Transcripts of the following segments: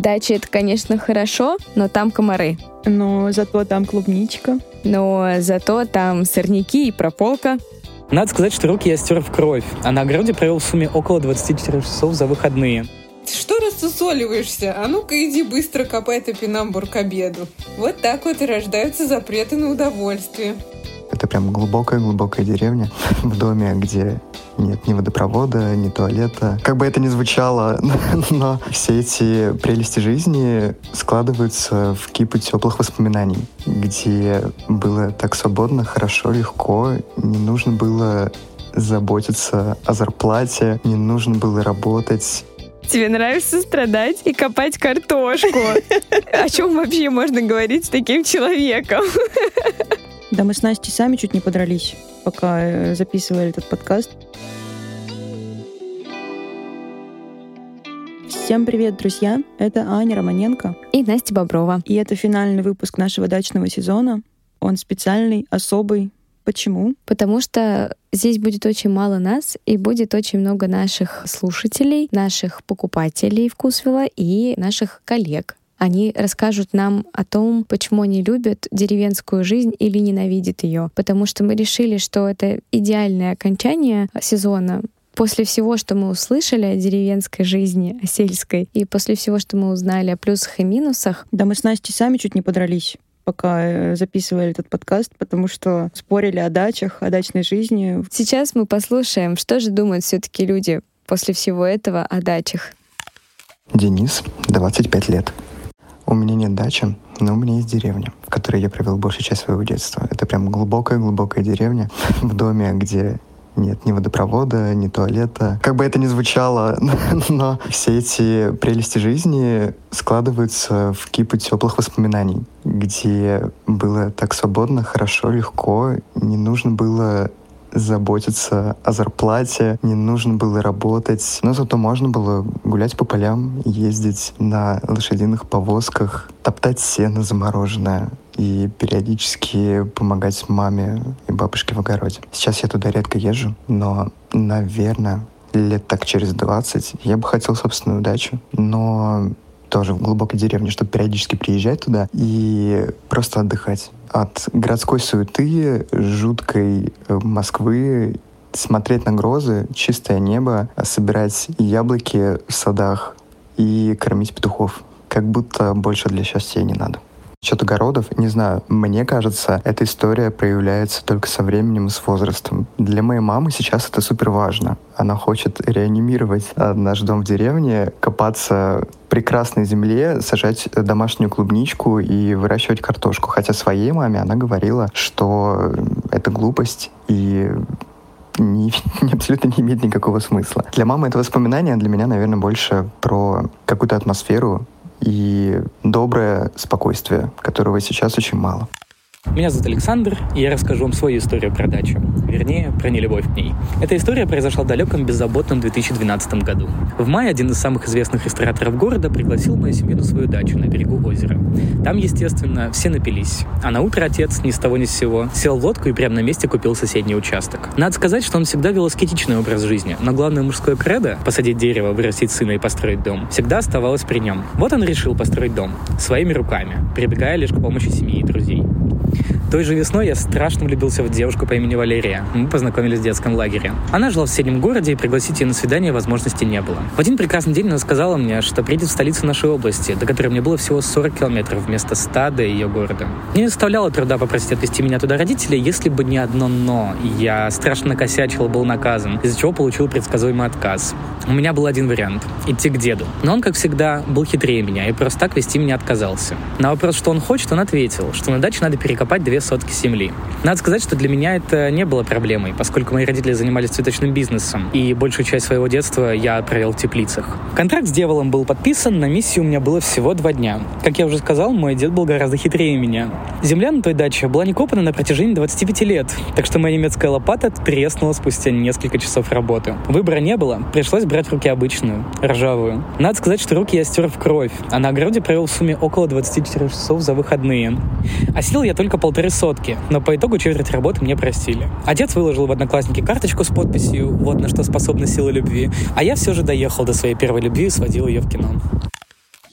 Дача — это, конечно, хорошо, но там комары. Но зато там клубничка. Но зато там сорняки и прополка. Надо сказать, что руки я стер в кровь, а на огороде провел в сумме около 24 часов за выходные. Что рассусоливаешься? А ну-ка иди быстро копай топинамбур к обеду. Вот так вот и рождаются запреты на удовольствие. Это прям глубокая-глубокая деревня в доме, где нет ни водопровода, ни туалета. Как бы это ни звучало, но все эти прелести жизни складываются в кипу теплых воспоминаний, где было так свободно, хорошо, легко, не нужно было заботиться о зарплате, не нужно было работать, Тебе нравится страдать и копать картошку. О чем вообще можно говорить с таким человеком? Да мы с Настей сами чуть не подрались, пока э, записывали этот подкаст. Всем привет, друзья! Это Аня Романенко. И Настя Боброва. И это финальный выпуск нашего дачного сезона. Он специальный, особый. Почему? Потому что здесь будет очень мало нас, и будет очень много наших слушателей, наших покупателей вкусвилла и наших коллег. Они расскажут нам о том, почему они любят деревенскую жизнь или ненавидят ее. Потому что мы решили, что это идеальное окончание сезона после всего, что мы услышали о деревенской жизни, о сельской, и после всего, что мы узнали о плюсах и минусах... Да мы с Настей сами чуть не подрались пока э, записывали этот подкаст, потому что спорили о дачах, о дачной жизни. Сейчас мы послушаем, что же думают все-таки люди после всего этого о дачах. Денис, 25 лет. У меня нет дачи, но у меня есть деревня, в которой я провел большую часть своего детства. Это прям глубокая-глубокая деревня в доме, где нет ни водопровода, ни туалета. Как бы это ни звучало, но все эти прелести жизни складываются в кипу теплых воспоминаний, где было так свободно, хорошо, легко, не нужно было заботиться о зарплате, не нужно было работать, но зато можно было гулять по полям, ездить на лошадиных повозках, топтать сено замороженное и периодически помогать маме и бабушке в огороде. Сейчас я туда редко езжу, но, наверное, лет так через 20 я бы хотел собственную дачу, но тоже в глубокой деревне, чтобы периодически приезжать туда и просто отдыхать от городской суеты, жуткой э, Москвы, смотреть на грозы, чистое небо, собирать яблоки в садах и кормить петухов. Как будто больше для счастья не надо. Насчет огородов, не знаю, мне кажется, эта история проявляется только со временем и с возрастом. Для моей мамы сейчас это супер важно. Она хочет реанимировать а, наш дом в деревне, копаться в прекрасной земле, сажать домашнюю клубничку и выращивать картошку. Хотя своей маме она говорила, что это глупость и не, не, абсолютно не имеет никакого смысла. Для мамы это воспоминание, а для меня, наверное, больше про какую-то атмосферу, и доброе спокойствие, которого сейчас очень мало. Меня зовут Александр, и я расскажу вам свою историю про дачу. Вернее, про нелюбовь к ней. Эта история произошла в далеком беззаботном 2012 году. В мае один из самых известных рестораторов города пригласил мою семью на свою дачу на берегу озера. Там, естественно, все напились. А на утро отец ни с того ни с сего сел в лодку и прямо на месте купил соседний участок. Надо сказать, что он всегда вел аскетичный образ жизни, но главное мужское кредо — посадить дерево, вырастить сына и построить дом — всегда оставалось при нем. Вот он решил построить дом своими руками, прибегая лишь к помощи семьи и друзей. Той же весной я страшно влюбился в девушку по имени Валерия. Мы познакомились в детском лагере. Она жила в соседнем городе, и пригласить ее на свидание возможности не было. В один прекрасный день она сказала мне, что приедет в столицу нашей области, до которой мне было всего 40 километров вместо 100 до ее города. Мне не составляло труда попросить отвезти меня туда родителей, если бы не одно «но». Я страшно накосячил, был наказан, из-за чего получил предсказуемый отказ. У меня был один вариант — идти к деду. Но он, как всегда, был хитрее меня и просто так вести меня отказался. На вопрос, что он хочет, он ответил, что на даче надо перекопать две сотки земли. Надо сказать, что для меня это не было проблемой, поскольку мои родители занимались цветочным бизнесом, и большую часть своего детства я провел в теплицах. Контракт с дьяволом был подписан, на миссии у меня было всего два дня. Как я уже сказал, мой дед был гораздо хитрее меня. Земля на той даче была не копана на протяжении 25 лет, так что моя немецкая лопата треснула спустя несколько часов работы. Выбора не было, пришлось брать в руки обычную, ржавую. Надо сказать, что руки я стер в кровь, а на огороде провел в сумме около 24 часов за выходные. А сил я только полторы сотки, но по итогу четверть работы мне простили. Отец выложил в Одноклассники карточку с подписью «Вот на что способна сила любви», а я все же доехал до своей первой любви и сводил ее в кино.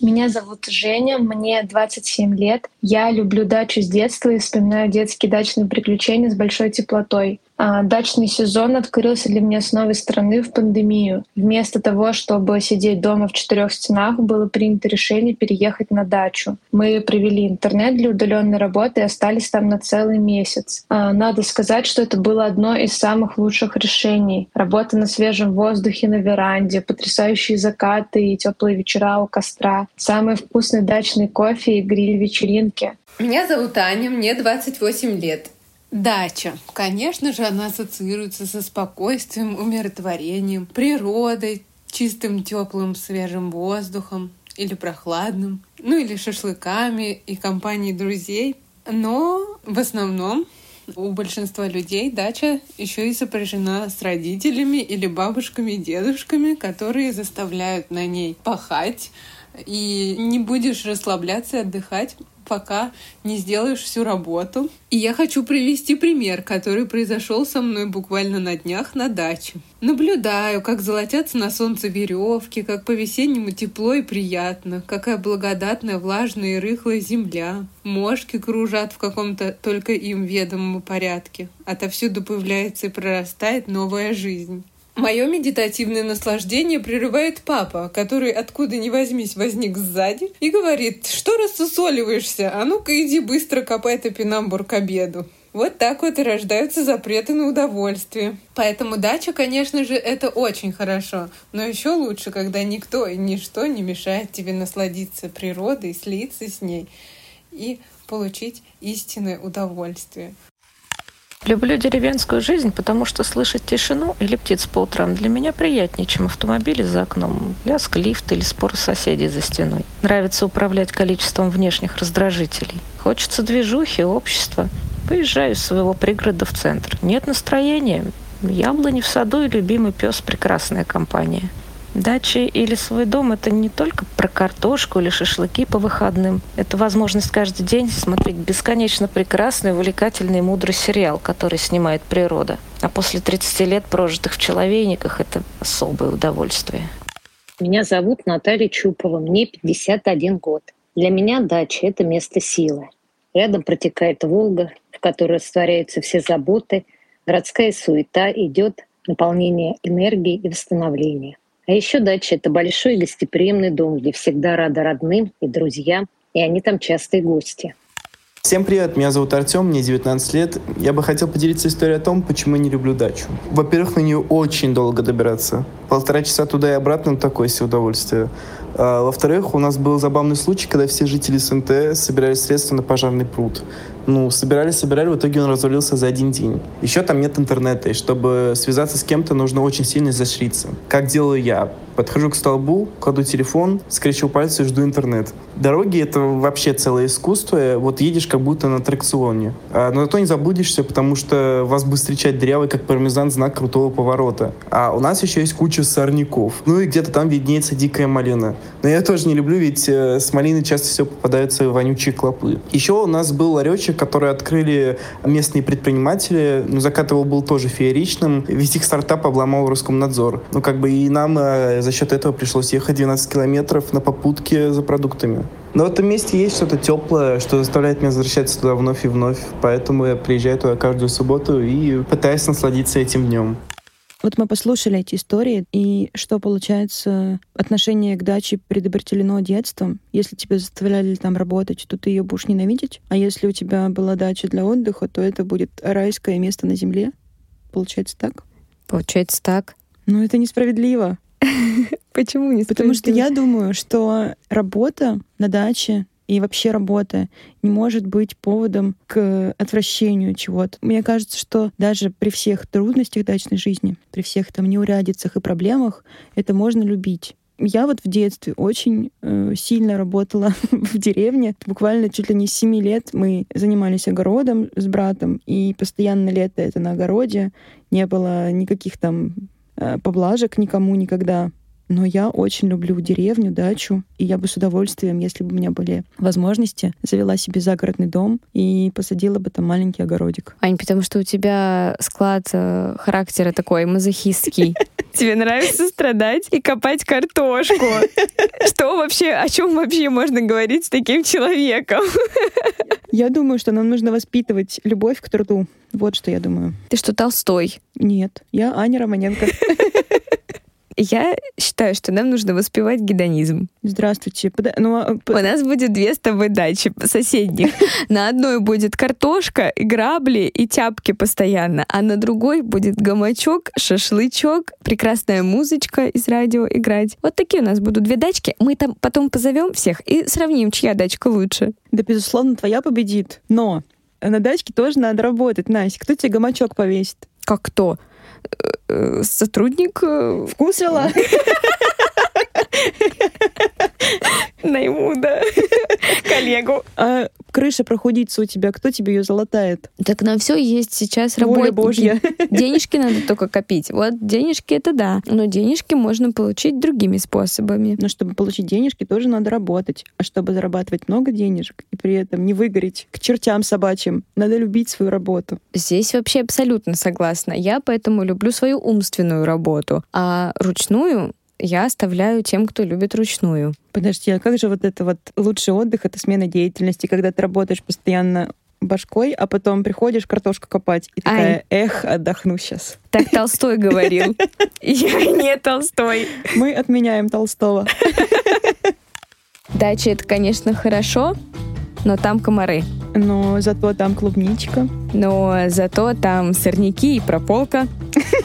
Меня зовут Женя, мне 27 лет. Я люблю дачу с детства и вспоминаю детские дачные приключения с большой теплотой. А, дачный сезон открылся для меня с новой стороны в пандемию. Вместо того, чтобы сидеть дома в четырех стенах, было принято решение переехать на дачу. Мы провели интернет для удаленной работы и остались там на целый месяц. А, надо сказать, что это было одно из самых лучших решений. Работа на свежем воздухе на веранде, потрясающие закаты и теплые вечера у костра, самый вкусный дачный кофе и гриль-вечеринки. Меня зовут Аня, мне 28 лет. Дача. Конечно же, она ассоциируется со спокойствием, умиротворением, природой, чистым, теплым, свежим воздухом или прохладным, ну или шашлыками и компанией друзей. Но в основном у большинства людей дача еще и сопряжена с родителями или бабушками и дедушками, которые заставляют на ней пахать, и не будешь расслабляться и отдыхать, пока не сделаешь всю работу. И я хочу привести пример, который произошел со мной буквально на днях на даче. Наблюдаю, как золотятся на солнце веревки, как по-весеннему тепло и приятно, какая благодатная, влажная и рыхлая земля. Мошки кружат в каком-то только им ведомом порядке. Отовсюду появляется и прорастает новая жизнь. Мое медитативное наслаждение прерывает папа, который откуда ни возьмись возник сзади и говорит, что рассусоливаешься, а ну-ка иди быстро копай топинамбур к обеду. Вот так вот и рождаются запреты на удовольствие. Поэтому дача, конечно же, это очень хорошо. Но еще лучше, когда никто и ничто не мешает тебе насладиться природой, слиться с ней и получить истинное удовольствие. Люблю деревенскую жизнь, потому что слышать тишину или птиц по утрам для меня приятнее, чем автомобили за окном, лязг лифта или спор соседей за стеной. Нравится управлять количеством внешних раздражителей. Хочется движухи, общества. Поезжаю из своего пригорода в центр. Нет настроения. Яблони в саду и любимый пес – прекрасная компания. Дача или свой дом – это не только про картошку или шашлыки по выходным. Это возможность каждый день смотреть бесконечно прекрасный, увлекательный и мудрый сериал, который снимает природа. А после 30 лет, прожитых в человейниках, это особое удовольствие. Меня зовут Наталья Чупова, мне 51 год. Для меня дача – это место силы. Рядом протекает Волга, в которой растворяются все заботы, городская суета, идет наполнение энергии и восстановления. А еще дача – это большой гостеприимный дом, где всегда рады родным и друзьям, и они там частые гости. Всем привет, меня зовут Артем, мне 19 лет. Я бы хотел поделиться историей о том, почему я не люблю дачу. Во-первых, на нее очень долго добираться. Полтора часа туда и обратно – такое себе удовольствие. А, во-вторых, у нас был забавный случай, когда все жители СНТ собирали средства на пожарный пруд. Ну, собирали, собирали, в итоге он развалился за один день. Еще там нет интернета, и чтобы связаться с кем-то, нужно очень сильно зашриться. Как делаю я? Подхожу к столбу, кладу телефон, скрещу пальцы и жду интернет. Дороги — это вообще целое искусство. Вот едешь как будто на аттракционе. А, но зато не заблудишься, потому что вас будет встречать дырявый, как пармезан, знак крутого поворота. А у нас еще есть куча сорняков. Ну и где-то там виднеется дикая малина. Но я тоже не люблю, ведь э, с малины часто все попадаются вонючие клопы. Еще у нас был ларечек, который открыли местные предприниматели. Но закат его был тоже фееричным. Ведь их стартап обломал Роскомнадзор. Ну как бы и нам э, за счет этого пришлось ехать 12 километров на попутке за продуктами. Но в этом месте есть что-то теплое, что заставляет меня возвращаться туда вновь и вновь. Поэтому я приезжаю туда каждую субботу и пытаюсь насладиться этим днем. Вот мы послушали эти истории, и что получается, отношение к даче предопределено детством. Если тебя заставляли там работать, то ты ее будешь ненавидеть. А если у тебя была дача для отдыха, то это будет райское место на земле. Получается так? Получается так. Но это несправедливо. Почему не Потому что я думаю, что работа на даче и вообще работа не может быть поводом к отвращению чего-то. Мне кажется, что даже при всех трудностях дачной жизни, при всех там неурядицах и проблемах, это можно любить. Я вот в детстве очень э, сильно работала в деревне. Буквально чуть ли не с 7 лет мы занимались огородом с братом, и постоянно лето это на огороде. Не было никаких там э, поблажек никому никогда. Но я очень люблю деревню, дачу, и я бы с удовольствием, если бы у меня были возможности, завела себе загородный дом и посадила бы там маленький огородик. Ань, потому что у тебя склад э, характера такой мазохистский. Тебе нравится страдать и копать картошку. Что вообще, о чем вообще можно говорить с таким человеком? Я думаю, что нам нужно воспитывать любовь к труду. Вот что я думаю. Ты что, Толстой? Нет, я Аня Романенко. Я считаю, что нам нужно воспевать гедонизм. Здравствуйте. Пода- ну, а, У нас будет две с тобой дачи соседних. На одной будет картошка, и грабли и тяпки постоянно, а на другой будет гамачок, шашлычок, прекрасная музычка из радио играть. Вот такие у нас будут две дачки. Мы там потом позовем всех и сравним, чья дачка лучше. Да, безусловно, твоя победит. Но на дачке тоже надо работать, Настя. Кто тебе гамачок повесит? Как кто? Э, э, Сотрудник э, Вкусила? найму, да, коллегу. А крыша прохудится у тебя, кто тебе ее залатает? Так на все есть сейчас работники. Божья. Денежки надо только копить. Вот денежки это да. Но денежки можно получить другими способами. Но чтобы получить денежки, тоже надо работать. А чтобы зарабатывать много денежек и при этом не выгореть к чертям собачьим, надо любить свою работу. Здесь вообще абсолютно согласна. Я поэтому люблю свою умственную работу. А ручную я оставляю тем, кто любит ручную. Подожди, а как же вот это вот лучший отдых — это смена деятельности, когда ты работаешь постоянно башкой, а потом приходишь картошку копать и такая, эх, отдохну сейчас. Так Толстой говорил. Я не Толстой. Мы отменяем Толстого. Дача — это, конечно, хорошо, но там комары. Но зато там клубничка, Но зато там сорняки и прополка.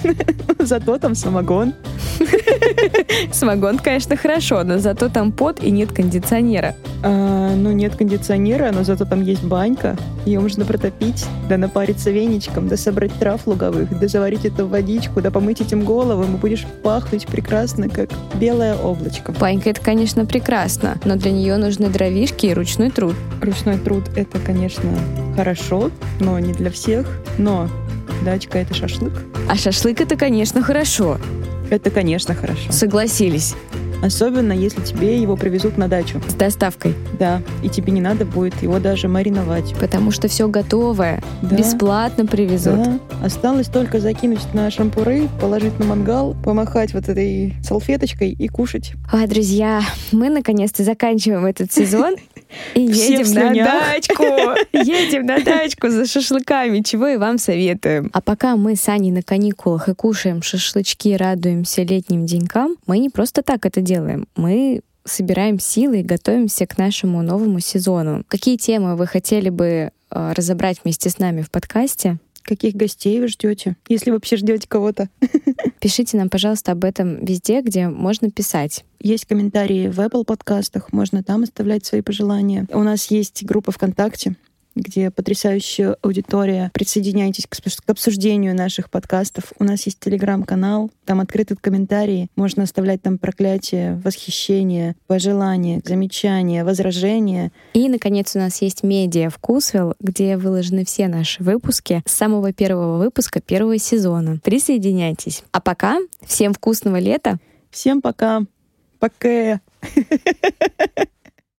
зато там самогон. Самогон, конечно, хорошо, но зато там пот и нет кондиционера. А, ну, нет кондиционера, но зато там есть банька. Ее можно протопить, да напариться веничком, да собрать трав луговых, да заварить это в водичку, да помыть этим голову, и будешь пахнуть прекрасно, как белое облачко. Банька — это, конечно, прекрасно, но для нее нужны дровишки и ручной труд. Ручной труд — это, конечно, хорошо, но не для всех. Но дачка — это шашлык. А шашлык — это, конечно, хорошо. Это, конечно, хорошо. Согласились. Особенно, если тебе его привезут на дачу. С доставкой. Да, и тебе не надо будет его даже мариновать. Потому что все готовое. Да. Бесплатно привезут. Да. Осталось только закинуть на шампуры, положить на мангал, помахать вот этой салфеточкой и кушать. Ой, друзья, мы наконец-то заканчиваем этот сезон и Все едем на дачку. Едем на дачку за шашлыками, чего и вам советуем. А пока мы с Аней на каникулах и кушаем шашлычки, радуемся летним денькам, мы не просто так это делаем. Мы собираем силы и готовимся к нашему новому сезону. Какие темы вы хотели бы э, разобрать вместе с нами в подкасте? Каких гостей вы ждете? Если вообще ждете кого-то. Пишите нам, пожалуйста, об этом везде, где можно писать. Есть комментарии в Apple подкастах, можно там оставлять свои пожелания. У нас есть группа ВКонтакте, где потрясающая аудитория. Присоединяйтесь к обсуждению наших подкастов. У нас есть телеграм-канал, там открыты комментарии. Можно оставлять там проклятие, восхищение, пожелания, замечания, возражения. И, наконец, у нас есть медиа «Вкусвилл», где выложены все наши выпуски с самого первого выпуска первого сезона. Присоединяйтесь. А пока всем вкусного лета! Всем пока. Пока.